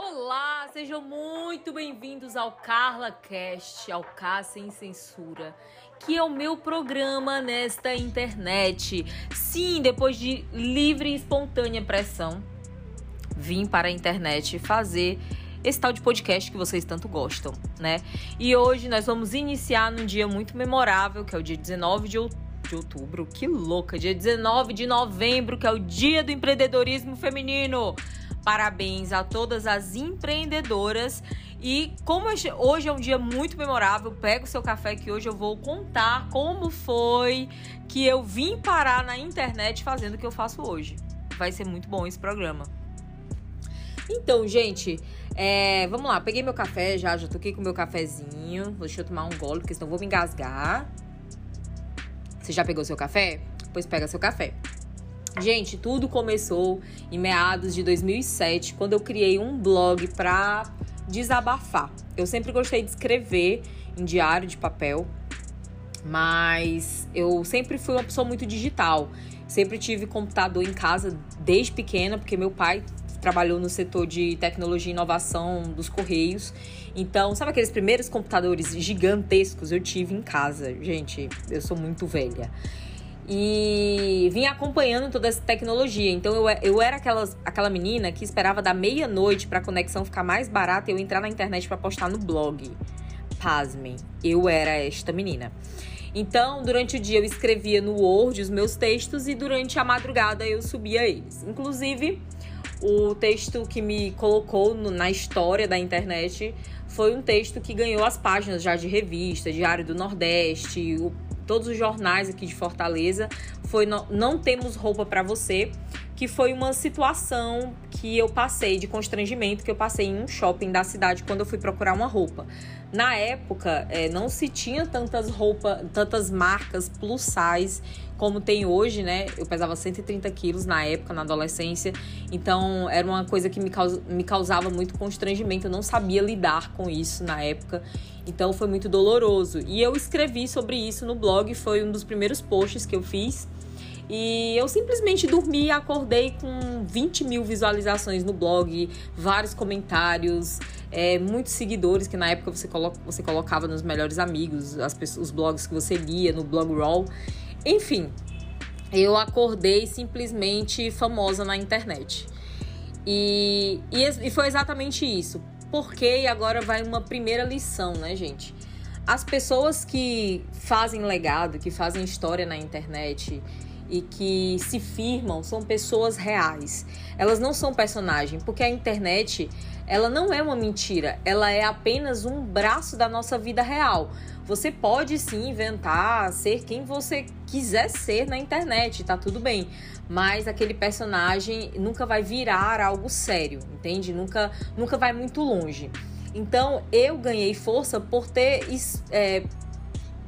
Olá, sejam muito bem-vindos ao Carla Cast, ao K Sem Censura, que é o meu programa nesta internet. Sim, depois de livre e espontânea pressão, vim para a internet fazer esse tal de podcast que vocês tanto gostam, né? E hoje nós vamos iniciar num dia muito memorável, que é o dia 19 de outubro de outubro, que louca! Dia 19 de novembro, que é o Dia do Empreendedorismo Feminino. Parabéns a todas as empreendedoras. E como hoje é um dia muito memorável, pega o seu café que hoje eu vou contar como foi que eu vim parar na internet fazendo o que eu faço hoje. Vai ser muito bom esse programa. Então, gente, é, vamos lá. Peguei meu café já, já toquei com meu cafezinho. Deixa eu tomar um gole, porque senão eu vou me engasgar. Você já pegou seu café? Pois pega seu café. Gente, tudo começou em meados de 2007, quando eu criei um blog para desabafar. Eu sempre gostei de escrever em diário de papel, mas eu sempre fui uma pessoa muito digital. Sempre tive computador em casa desde pequena, porque meu pai trabalhou no setor de tecnologia e inovação dos Correios. Então, sabe aqueles primeiros computadores gigantescos eu tive em casa? Gente, eu sou muito velha. E vim acompanhando toda essa tecnologia. Então, eu, eu era aquelas, aquela menina que esperava da meia-noite para a conexão ficar mais barata e eu entrar na internet para postar no blog. Pasmem, eu era esta menina. Então, durante o dia eu escrevia no Word os meus textos e durante a madrugada eu subia eles. Inclusive, o texto que me colocou no, na história da internet foi um texto que ganhou as páginas já de revista, Diário do Nordeste, o, todos os jornais aqui de Fortaleza. Foi no, Não Temos Roupa para Você, que foi uma situação que eu passei de constrangimento que eu passei em um shopping da cidade quando eu fui procurar uma roupa. Na época, é, não se tinha tantas roupas, tantas marcas plus size como tem hoje, né? Eu pesava 130 quilos na época, na adolescência. Então, era uma coisa que me, me causava muito constrangimento. Eu não sabia lidar com isso na época. Então, foi muito doloroso. E eu escrevi sobre isso no blog. Foi um dos primeiros posts que eu fiz. E eu simplesmente dormi e acordei com 20 mil visualizações no blog, vários comentários, é, muitos seguidores que na época você, colo você colocava nos melhores amigos, os blogs que você lia no blog roll. Enfim, eu acordei simplesmente famosa na internet. E, e, e foi exatamente isso. Porque agora vai uma primeira lição, né, gente? As pessoas que fazem legado, que fazem história na internet, e que se firmam são pessoas reais. Elas não são personagem, porque a internet, ela não é uma mentira, ela é apenas um braço da nossa vida real. Você pode sim inventar, ser quem você quiser ser na internet, tá tudo bem. Mas aquele personagem nunca vai virar algo sério, entende? Nunca, nunca vai muito longe. Então eu ganhei força por ter, é,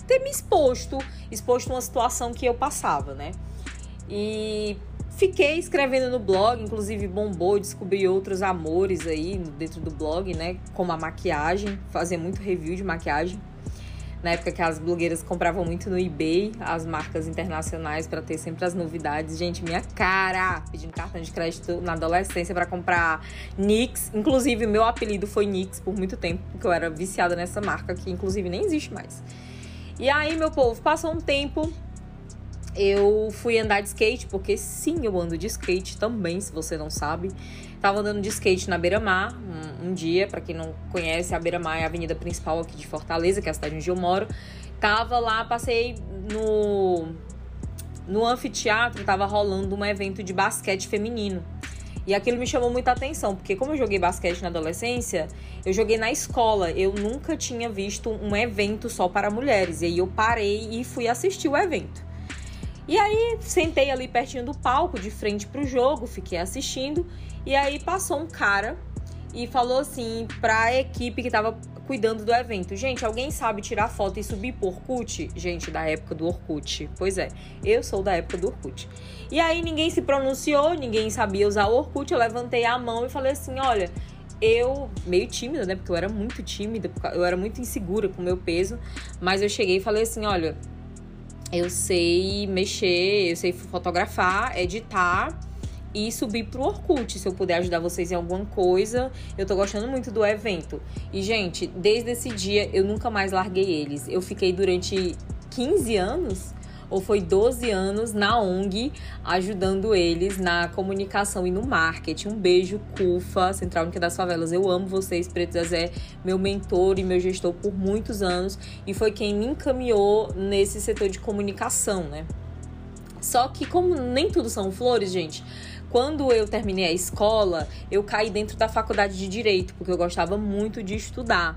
ter me exposto, exposto uma situação que eu passava, né? E fiquei escrevendo no blog, inclusive bombou, descobri outros amores aí dentro do blog, né? Como a maquiagem, fazia muito review de maquiagem. Na época que as blogueiras compravam muito no eBay, as marcas internacionais para ter sempre as novidades. Gente, minha cara, pedindo cartão de crédito na adolescência para comprar NYX. Inclusive, meu apelido foi NYX por muito tempo, porque eu era viciada nessa marca que inclusive nem existe mais. E aí, meu povo, passou um tempo, eu fui andar de skate, porque sim, eu ando de skate também, se você não sabe. Tava andando de skate na Beira-Mar um, um, dia, para quem não conhece, a Beira-Mar é a avenida principal aqui de Fortaleza, que é a cidade onde eu moro. Tava lá, passei no no anfiteatro, tava rolando um evento de basquete feminino. E aquilo me chamou muita atenção, porque como eu joguei basquete na adolescência, eu joguei na escola. Eu nunca tinha visto um evento só para mulheres. E aí eu parei e fui assistir o evento. E aí sentei ali pertinho do palco, de frente pro jogo, fiquei assistindo. E aí passou um cara e falou assim pra equipe que tava cuidando do evento: Gente, alguém sabe tirar foto e subir por Orkut? Gente, da época do Orkut. Pois é, eu sou da época do Orkut. E aí ninguém se pronunciou, ninguém sabia usar o Orkut. Eu levantei a mão e falei assim: Olha, eu, meio tímida, né? Porque eu era muito tímida, eu era muito insegura com o meu peso. Mas eu cheguei e falei assim: Olha, eu sei mexer, eu sei fotografar, editar e subir pro Orkut, se eu puder ajudar vocês em alguma coisa. Eu tô gostando muito do evento. E, gente, desde esse dia eu nunca mais larguei eles. Eu fiquei durante 15 anos ou foi 12 anos na ONG ajudando eles na comunicação e no marketing. Um beijo, CUFA, Central Única das Favelas. Eu amo vocês, Preto Zezé, meu mentor e meu gestor por muitos anos e foi quem me encaminhou nesse setor de comunicação, né? Só que como nem tudo são flores, gente, quando eu terminei a escola, eu caí dentro da faculdade de direito, porque eu gostava muito de estudar.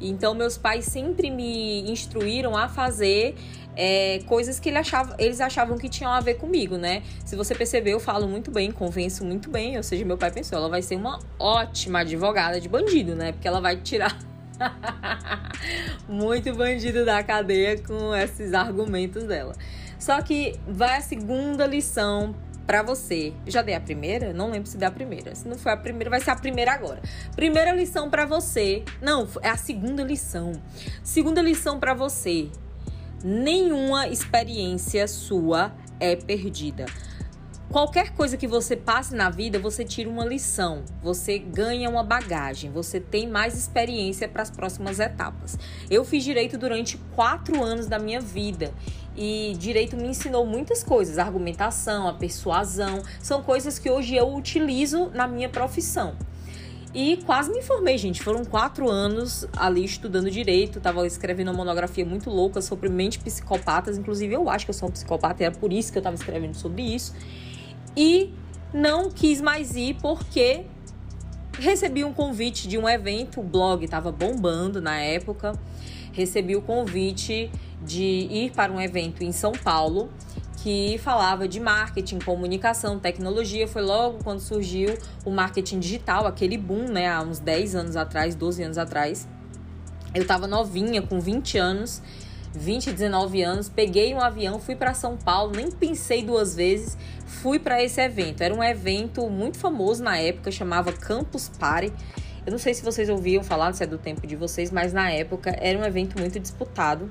Então, meus pais sempre me instruíram a fazer é, coisas que ele achava, eles achavam que tinham a ver comigo, né? Se você perceber, eu falo muito bem, convenço muito bem. Ou seja, meu pai pensou, ela vai ser uma ótima advogada de bandido, né? Porque ela vai tirar muito bandido da cadeia com esses argumentos dela. Só que vai a segunda lição para você. Já dei a primeira? Não lembro se dei a primeira. Se não foi a primeira, vai ser a primeira agora. Primeira lição para você. Não, é a segunda lição. Segunda lição para você. Nenhuma experiência sua é perdida. Qualquer coisa que você passe na vida, você tira uma lição, você ganha uma bagagem, você tem mais experiência para as próximas etapas. Eu fiz direito durante quatro anos da minha vida e direito me ensinou muitas coisas, a argumentação, a persuasão, são coisas que hoje eu utilizo na minha profissão. E quase me formei, gente. Foram quatro anos ali estudando direito. Tava escrevendo uma monografia muito louca sobre mente psicopatas. Inclusive, eu acho que eu sou um psicopata e era por isso que eu tava escrevendo sobre isso. E não quis mais ir porque recebi um convite de um evento. O blog tava bombando na época. Recebi o convite de ir para um evento em São Paulo que falava de marketing, comunicação, tecnologia. Foi logo quando surgiu o marketing digital, aquele boom, né, há uns 10 anos atrás, 12 anos atrás. Eu estava novinha, com 20 anos, 20, 19 anos, peguei um avião, fui para São Paulo, nem pensei duas vezes, fui para esse evento. Era um evento muito famoso na época, chamava Campus Party. Eu não sei se vocês ouviam falar, se é do tempo de vocês, mas na época era um evento muito disputado.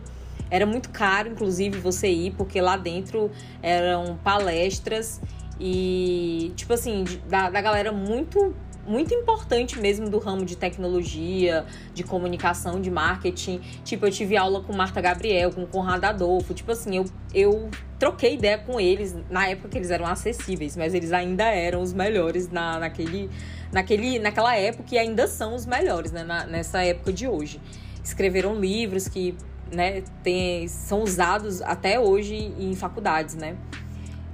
Era muito caro, inclusive, você ir, porque lá dentro eram palestras e, tipo assim, da, da galera muito muito importante mesmo do ramo de tecnologia, de comunicação, de marketing. Tipo, eu tive aula com Marta Gabriel, com Conrado Adolfo. Tipo assim, eu, eu troquei ideia com eles na época que eles eram acessíveis, mas eles ainda eram os melhores na, naquele, naquele, naquela época e ainda são os melhores, né? Na, nessa época de hoje. Escreveram livros que né, tem, são usados até hoje em faculdades, né?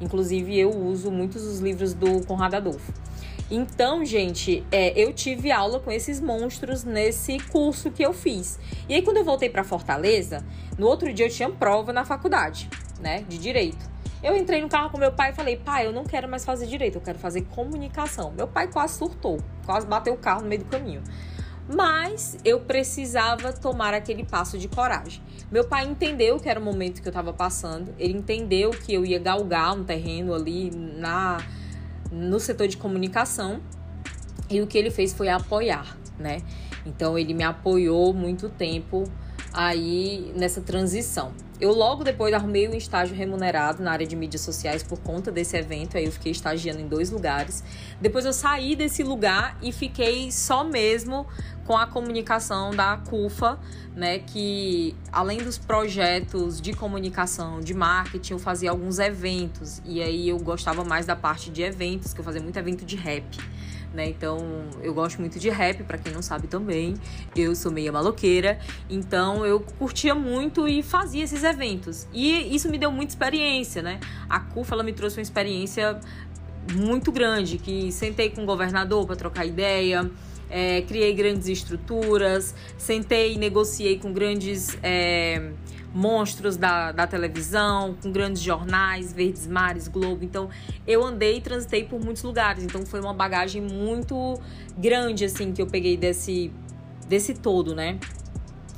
Inclusive, eu uso muitos dos livros do Conrado Adolfo. Então, gente, é, eu tive aula com esses monstros nesse curso que eu fiz. E aí, quando eu voltei para Fortaleza, no outro dia eu tinha prova na faculdade, né, de direito. Eu entrei no carro com meu pai e falei, pai, eu não quero mais fazer direito, eu quero fazer comunicação. Meu pai quase surtou, quase bateu o carro no meio do caminho mas eu precisava tomar aquele passo de coragem. Meu pai entendeu que era o momento que eu estava passando, ele entendeu que eu ia galgar um terreno ali na no setor de comunicação e o que ele fez foi apoiar, né? Então ele me apoiou muito tempo aí nessa transição. Eu logo depois arrumei um estágio remunerado na área de mídias sociais por conta desse evento, aí eu fiquei estagiando em dois lugares. Depois eu saí desse lugar e fiquei só mesmo com a comunicação da CUFA, né, que além dos projetos de comunicação, de marketing, eu fazia alguns eventos e aí eu gostava mais da parte de eventos, que eu fazia muito evento de rap. Né? Então, eu gosto muito de rap, para quem não sabe também. Eu sou meia maloqueira, então eu curtia muito e fazia esses eventos. E isso me deu muita experiência, né? A CUFA ela me trouxe uma experiência muito grande, que sentei com o governador para trocar ideia, é, criei grandes estruturas, sentei e negociei com grandes é, monstros da, da televisão, com grandes jornais, Verdes Mares, Globo. Então, eu andei e transitei por muitos lugares. Então, foi uma bagagem muito grande, assim, que eu peguei desse, desse todo, né?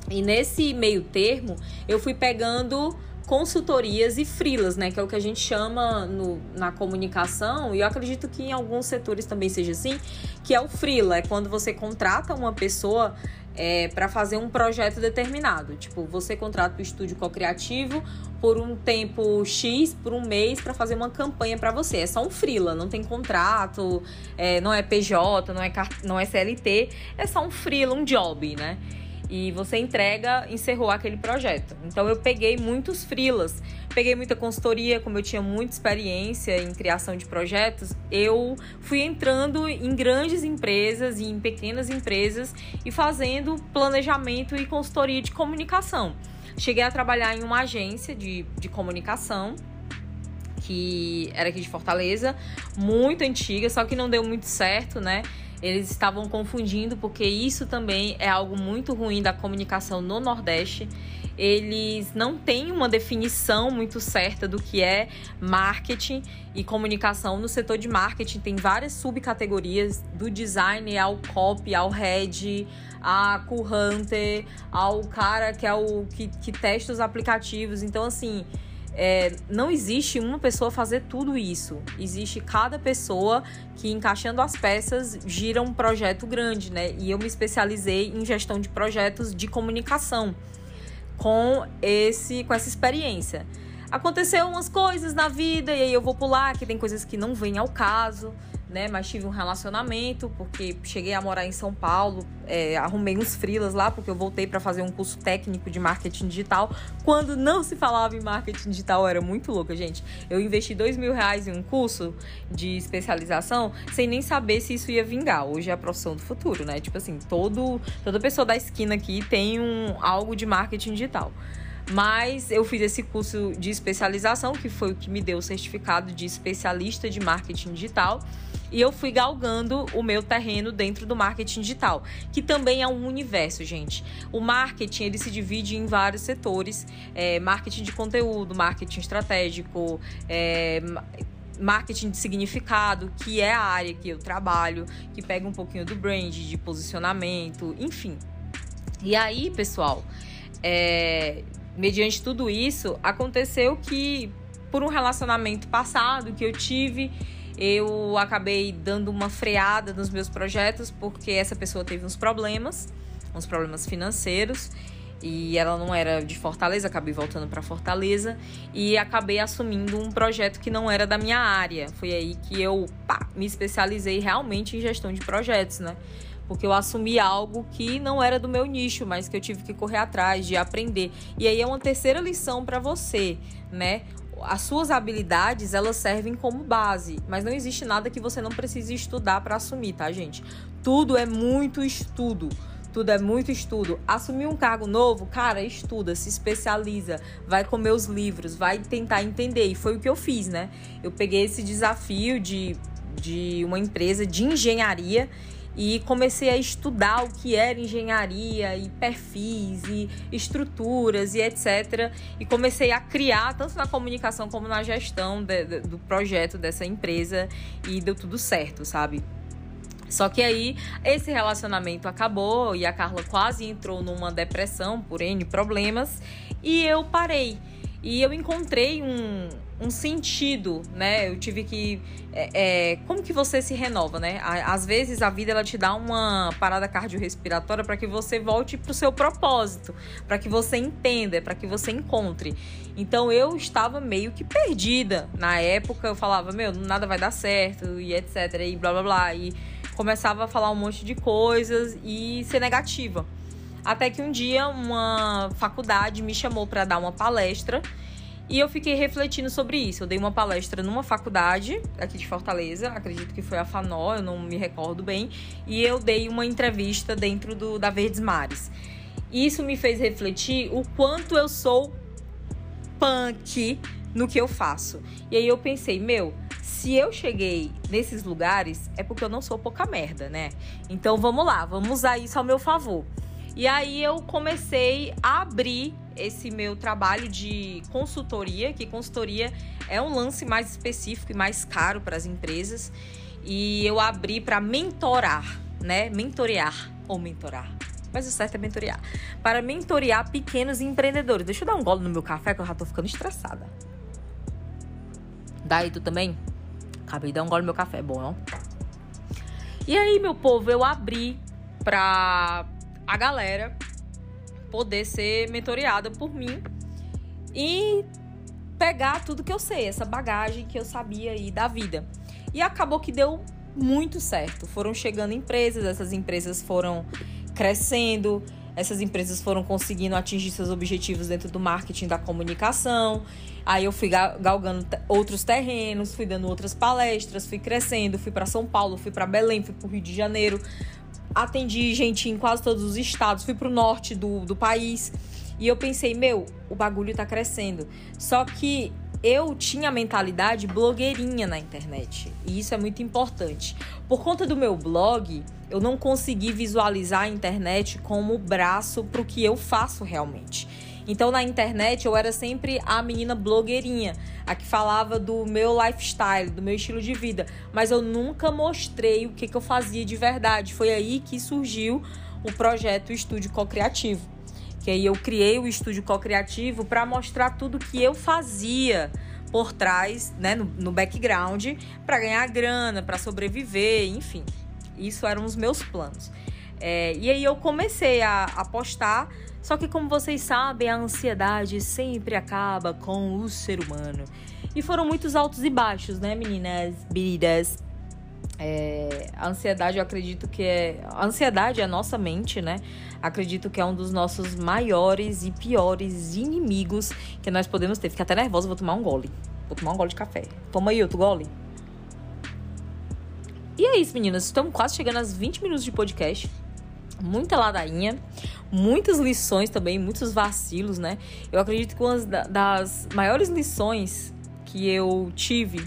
E nesse meio termo, eu fui pegando consultorias e frilas, né? Que é o que a gente chama no, na comunicação, e eu acredito que em alguns setores também seja assim, que é o frila, é quando você contrata uma pessoa é, para fazer um projeto determinado. Tipo, você contrata o estúdio co-criativo por um tempo X, por um mês, para fazer uma campanha para você. É só um freela, não tem contrato, é, não é PJ, não é, não é CLT, é só um freela, um job, né? E você entrega, encerrou aquele projeto. Então eu peguei muitos frilas, peguei muita consultoria, como eu tinha muita experiência em criação de projetos, eu fui entrando em grandes empresas e em pequenas empresas e fazendo planejamento e consultoria de comunicação. Cheguei a trabalhar em uma agência de, de comunicação que era aqui de Fortaleza, muito antiga, só que não deu muito certo, né? Eles estavam confundindo, porque isso também é algo muito ruim da comunicação no Nordeste. Eles não têm uma definição muito certa do que é marketing e comunicação. No setor de marketing tem várias subcategorias, do design ao copy, ao head, a cool hunter, ao cara que é o que, que testa os aplicativos. Então, assim, é, não existe uma pessoa fazer tudo isso. Existe cada pessoa que, encaixando as peças, gira um projeto grande, né? E eu me especializei em gestão de projetos de comunicação com esse com essa experiência. Aconteceu umas coisas na vida e aí eu vou pular, que tem coisas que não vêm ao caso né? Mas tive um relacionamento, porque cheguei a morar em São Paulo, é, arrumei uns frilas lá, porque eu voltei para fazer um curso técnico de marketing digital. Quando não se falava em marketing digital, era muito louca, gente. Eu investi dois mil reais em um curso de especialização, sem nem saber se isso ia vingar. Hoje é a profissão do futuro, né? Tipo assim, todo, toda pessoa da esquina aqui tem um, algo de marketing digital. Mas eu fiz esse curso de especialização, que foi o que me deu o certificado de especialista de marketing digital e eu fui galgando o meu terreno dentro do marketing digital, que também é um universo, gente. O marketing ele se divide em vários setores: é, marketing de conteúdo, marketing estratégico, é, marketing de significado, que é a área que eu trabalho, que pega um pouquinho do brand, de posicionamento, enfim. E aí, pessoal, é, mediante tudo isso, aconteceu que por um relacionamento passado que eu tive eu acabei dando uma freada nos meus projetos porque essa pessoa teve uns problemas, uns problemas financeiros e ela não era de Fortaleza, acabei voltando para Fortaleza e acabei assumindo um projeto que não era da minha área. Foi aí que eu pá, me especializei realmente em gestão de projetos, né? Porque eu assumi algo que não era do meu nicho, mas que eu tive que correr atrás de aprender. E aí é uma terceira lição para você, né? As suas habilidades elas servem como base, mas não existe nada que você não precise estudar para assumir, tá, gente? Tudo é muito estudo. Tudo é muito estudo. Assumir um cargo novo, cara, estuda, se especializa, vai comer os livros, vai tentar entender. E foi o que eu fiz, né? Eu peguei esse desafio de, de uma empresa de engenharia e comecei a estudar o que era engenharia e perfis e estruturas e etc. E comecei a criar, tanto na comunicação como na gestão de, de, do projeto dessa empresa e deu tudo certo, sabe? Só que aí esse relacionamento acabou e a Carla quase entrou numa depressão por N problemas e eu parei. E eu encontrei um, um sentido, né? Eu tive que. É, é, como que você se renova, né? Às vezes a vida ela te dá uma parada cardiorrespiratória para que você volte para o seu propósito, para que você entenda, para que você encontre. Então eu estava meio que perdida. Na época eu falava, meu, nada vai dar certo e etc. E blá blá blá. E começava a falar um monte de coisas e ser negativa. Até que um dia uma faculdade me chamou para dar uma palestra e eu fiquei refletindo sobre isso. Eu dei uma palestra numa faculdade aqui de Fortaleza, acredito que foi a FANO, eu não me recordo bem, e eu dei uma entrevista dentro do da Verdes Mares. Isso me fez refletir o quanto eu sou punk no que eu faço. E aí eu pensei, meu, se eu cheguei nesses lugares é porque eu não sou pouca merda, né? Então vamos lá, vamos usar isso ao meu favor. E aí eu comecei a abrir esse meu trabalho de consultoria, que consultoria é um lance mais específico e mais caro para as empresas. E eu abri para mentorar, né? Mentorear ou mentorar. Mas o certo é mentorear. Para mentorear pequenos empreendedores. Deixa eu dar um gole no meu café que eu já tô ficando estressada. Daí tu também? Acabei de dar um gole no meu café, bom, não? E aí, meu povo, eu abri para a galera poder ser mentoreada por mim e pegar tudo que eu sei, essa bagagem que eu sabia aí da vida. E acabou que deu muito certo. Foram chegando empresas, essas empresas foram crescendo, essas empresas foram conseguindo atingir seus objetivos dentro do marketing da comunicação. Aí eu fui galgando outros terrenos, fui dando outras palestras, fui crescendo, fui para São Paulo, fui para Belém, fui para o Rio de Janeiro. Atendi gente em quase todos os estados, fui para o norte do, do país. E eu pensei, meu, o bagulho tá crescendo. Só que eu tinha a mentalidade blogueirinha na internet. E isso é muito importante. Por conta do meu blog, eu não consegui visualizar a internet como braço para o que eu faço realmente. Então na internet eu era sempre a menina blogueirinha, a que falava do meu lifestyle, do meu estilo de vida, mas eu nunca mostrei o que, que eu fazia de verdade. Foi aí que surgiu o projeto Estúdio Co-Criativo. Que aí eu criei o Estúdio Co-Criativo para mostrar tudo que eu fazia por trás, né, no, no background, para ganhar grana, para sobreviver, enfim. Isso eram os meus planos. É, e aí eu comecei a, a postar, só que como vocês sabem, a ansiedade sempre acaba com o ser humano. E foram muitos altos e baixos, né, meninas, biridas? É, a ansiedade, eu acredito que é. A ansiedade é a nossa mente, né? Acredito que é um dos nossos maiores e piores inimigos que nós podemos ter. Fica até nervosa, vou tomar um gole. Vou tomar um gole de café. Toma aí outro gole. E é isso, meninas. Estamos quase chegando aos 20 minutos de podcast. Muita ladainha, muitas lições também, muitos vacilos, né? Eu acredito que uma das maiores lições que eu tive,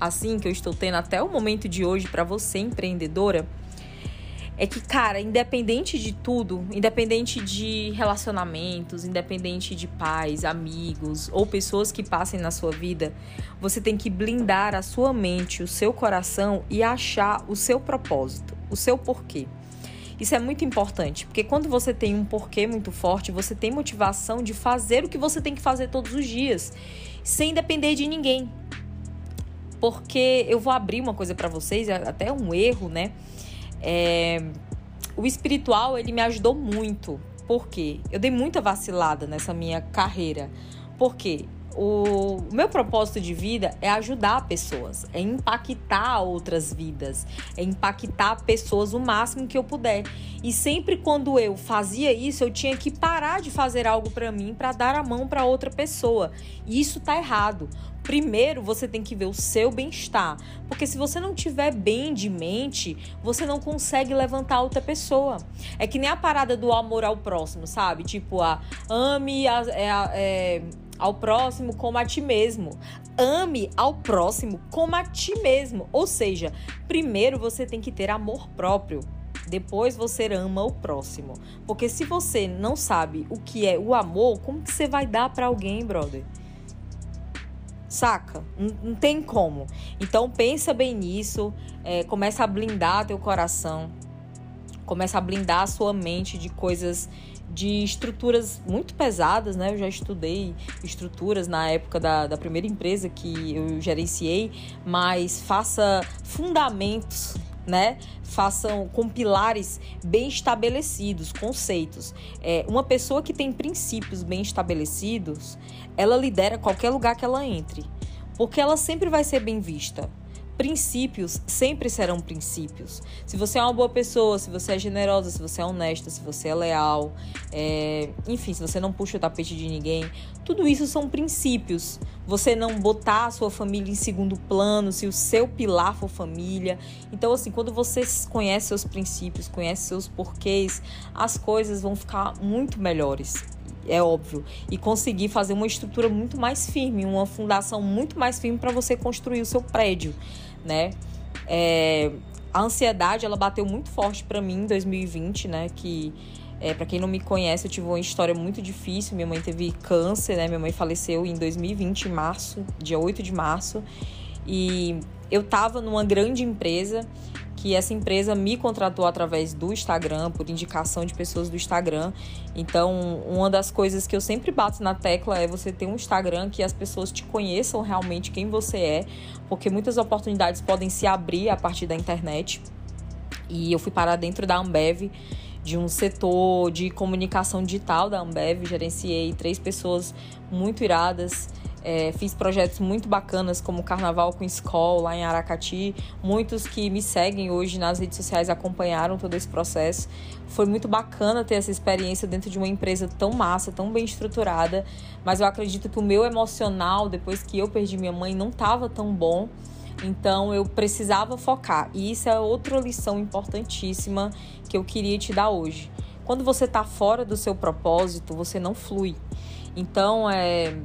assim, que eu estou tendo até o momento de hoje para você, empreendedora, é que, cara, independente de tudo, independente de relacionamentos, independente de pais, amigos ou pessoas que passem na sua vida, você tem que blindar a sua mente, o seu coração e achar o seu propósito, o seu porquê. Isso é muito importante, porque quando você tem um porquê muito forte, você tem motivação de fazer o que você tem que fazer todos os dias, sem depender de ninguém. Porque eu vou abrir uma coisa para vocês, é até um erro, né? É, o espiritual, ele me ajudou muito. Por quê? Eu dei muita vacilada nessa minha carreira. Por quê? O meu propósito de vida é ajudar pessoas, é impactar outras vidas, é impactar pessoas o máximo que eu puder. E sempre quando eu fazia isso, eu tinha que parar de fazer algo para mim para dar a mão para outra pessoa. E isso tá errado. Primeiro, você tem que ver o seu bem-estar, porque se você não tiver bem de mente, você não consegue levantar outra pessoa. É que nem a parada do amor ao próximo, sabe? Tipo, a ame a, é, é, ao próximo como a ti mesmo. Ame ao próximo como a ti mesmo. Ou seja, primeiro você tem que ter amor próprio. Depois você ama o próximo. Porque se você não sabe o que é o amor, como que você vai dar para alguém, brother? saca? Não, não, tem como. Então pensa bem nisso, é, começa a blindar teu coração, começa a blindar a sua mente de coisas, de estruturas muito pesadas, né? Eu já estudei estruturas na época da, da primeira empresa que eu gerenciei, mas faça fundamentos né? Façam com pilares bem estabelecidos, conceitos. É, uma pessoa que tem princípios bem estabelecidos, ela lidera qualquer lugar que ela entre, porque ela sempre vai ser bem vista princípios sempre serão princípios. Se você é uma boa pessoa, se você é generosa, se você é honesta, se você é leal, é... enfim, se você não puxa o tapete de ninguém, tudo isso são princípios. Você não botar a sua família em segundo plano, se o seu pilar for família. Então, assim, quando você conhece seus princípios, conhece seus porquês, as coisas vão ficar muito melhores é óbvio, e conseguir fazer uma estrutura muito mais firme, uma fundação muito mais firme para você construir o seu prédio, né? É, a ansiedade ela bateu muito forte para mim em 2020, né? Que é, para quem não me conhece, eu tive uma história muito difícil. Minha mãe teve câncer, né? Minha mãe faleceu em 2020, em março, dia 8 de março. E eu tava numa grande empresa que essa empresa me contratou através do Instagram, por indicação de pessoas do Instagram. Então, uma das coisas que eu sempre bato na tecla é você ter um Instagram que as pessoas te conheçam realmente quem você é, porque muitas oportunidades podem se abrir a partir da internet. E eu fui parar dentro da Ambev de um setor de comunicação digital da Ambev, gerenciei três pessoas muito iradas. É, fiz projetos muito bacanas como Carnaval com Escola lá em Aracati. Muitos que me seguem hoje nas redes sociais acompanharam todo esse processo. Foi muito bacana ter essa experiência dentro de uma empresa tão massa, tão bem estruturada. Mas eu acredito que o meu emocional, depois que eu perdi minha mãe, não estava tão bom. Então eu precisava focar. E isso é outra lição importantíssima que eu queria te dar hoje. Quando você está fora do seu propósito, você não flui. Então, é,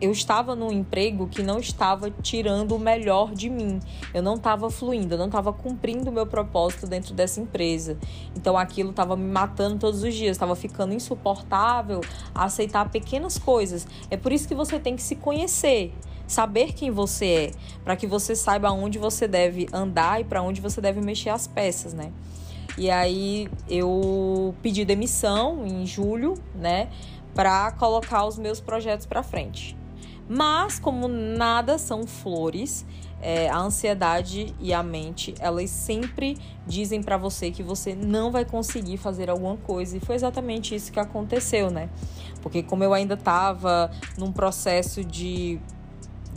eu estava num emprego que não estava tirando o melhor de mim. Eu não estava fluindo, eu não estava cumprindo o meu propósito dentro dessa empresa. Então aquilo estava me matando todos os dias, estava ficando insuportável a aceitar pequenas coisas. É por isso que você tem que se conhecer, saber quem você é, para que você saiba onde você deve andar e para onde você deve mexer as peças, né? E aí eu pedi demissão em julho, né, para colocar os meus projetos para frente. Mas, como nada são flores, é, a ansiedade e a mente, elas sempre dizem para você que você não vai conseguir fazer alguma coisa. E foi exatamente isso que aconteceu, né? Porque como eu ainda estava num processo de,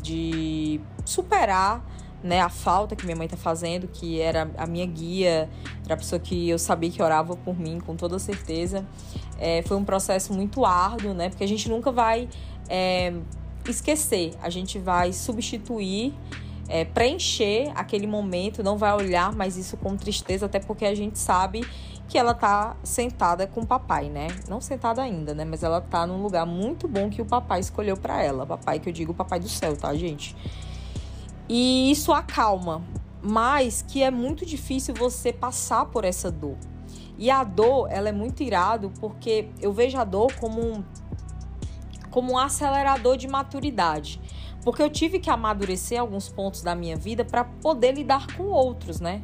de superar né, a falta que minha mãe tá fazendo, que era a minha guia, era a pessoa que eu sabia que orava por mim, com toda certeza. É, foi um processo muito árduo, né? Porque a gente nunca vai é, esquecer, a gente vai substituir, é, preencher aquele momento, não vai olhar mais isso com tristeza, até porque a gente sabe que ela tá sentada com o papai, né? Não sentada ainda, né? Mas ela tá num lugar muito bom que o papai escolheu para ela. Papai que eu digo, papai do céu, tá, gente? E isso acalma, mas que é muito difícil você passar por essa dor. E a dor, ela é muito irado porque eu vejo a dor como um como um acelerador de maturidade. Porque eu tive que amadurecer alguns pontos da minha vida para poder lidar com outros, né?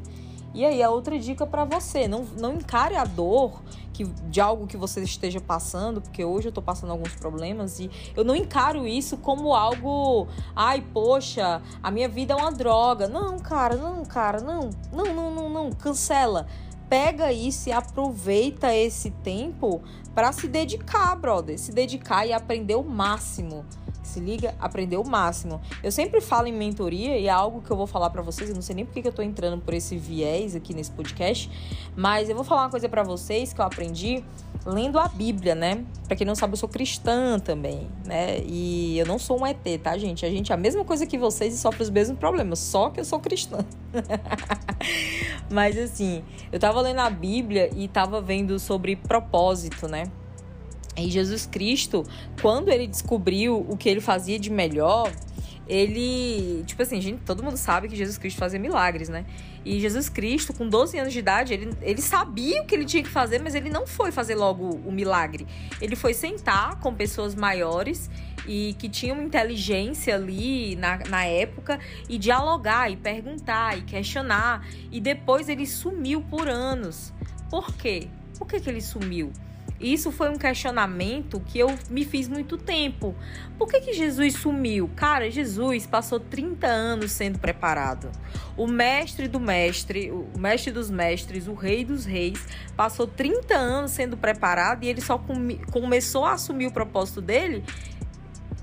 E aí, a outra dica para você: não, não encare a dor que, de algo que você esteja passando, porque hoje eu tô passando alguns problemas e eu não encaro isso como algo, ai, poxa, a minha vida é uma droga. Não, cara, não, cara, não, não, não, não, não, cancela pega isso e aproveita esse tempo para se dedicar, brother. Se dedicar e aprender o máximo. Se liga, aprender o máximo. Eu sempre falo em mentoria e é algo que eu vou falar para vocês. Eu não sei nem porque que eu tô entrando por esse viés aqui nesse podcast, mas eu vou falar uma coisa para vocês que eu aprendi lendo a Bíblia, né? Para quem não sabe, eu sou cristã também, né? E eu não sou um ET, tá, gente? A gente é a mesma coisa que vocês e sofre os mesmos problemas, só que eu sou cristã. Mas assim, eu tava lendo a Bíblia e tava vendo sobre propósito, né? E Jesus Cristo, quando ele descobriu o que ele fazia de melhor, ele, tipo assim, gente, todo mundo sabe que Jesus Cristo fazia milagres, né? E Jesus Cristo, com 12 anos de idade, ele, ele sabia o que ele tinha que fazer, mas ele não foi fazer logo o milagre. Ele foi sentar com pessoas maiores e que tinham inteligência ali na, na época e dialogar e perguntar e questionar. E depois ele sumiu por anos. Por quê? Por que, que ele sumiu? Isso foi um questionamento que eu me fiz muito tempo. Por que, que Jesus sumiu? Cara, Jesus passou 30 anos sendo preparado. O mestre do mestre, o mestre dos mestres, o rei dos reis, passou 30 anos sendo preparado e ele só come, começou a assumir o propósito dele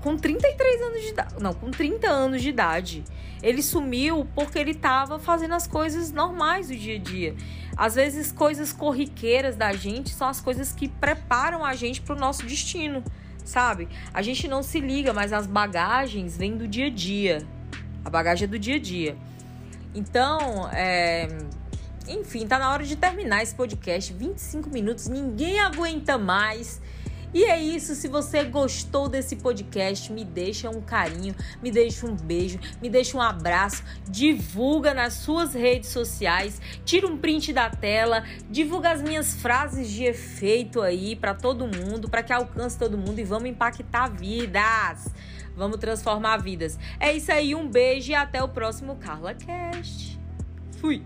com 33 anos de idade. Não, com 30 anos de idade. Ele sumiu porque ele estava fazendo as coisas normais do dia a dia. Às vezes, coisas corriqueiras da gente são as coisas que preparam a gente para o nosso destino, sabe? A gente não se liga, mas as bagagens vêm do dia a dia. A bagagem é do dia a dia. Então, é... enfim, tá na hora de terminar esse podcast. 25 minutos, ninguém aguenta mais. E é isso. Se você gostou desse podcast, me deixa um carinho, me deixa um beijo, me deixa um abraço, divulga nas suas redes sociais, tira um print da tela, divulga as minhas frases de efeito aí para todo mundo, para que alcance todo mundo e vamos impactar vidas. Vamos transformar vidas. É isso aí, um beijo e até o próximo Carla Cast. Fui.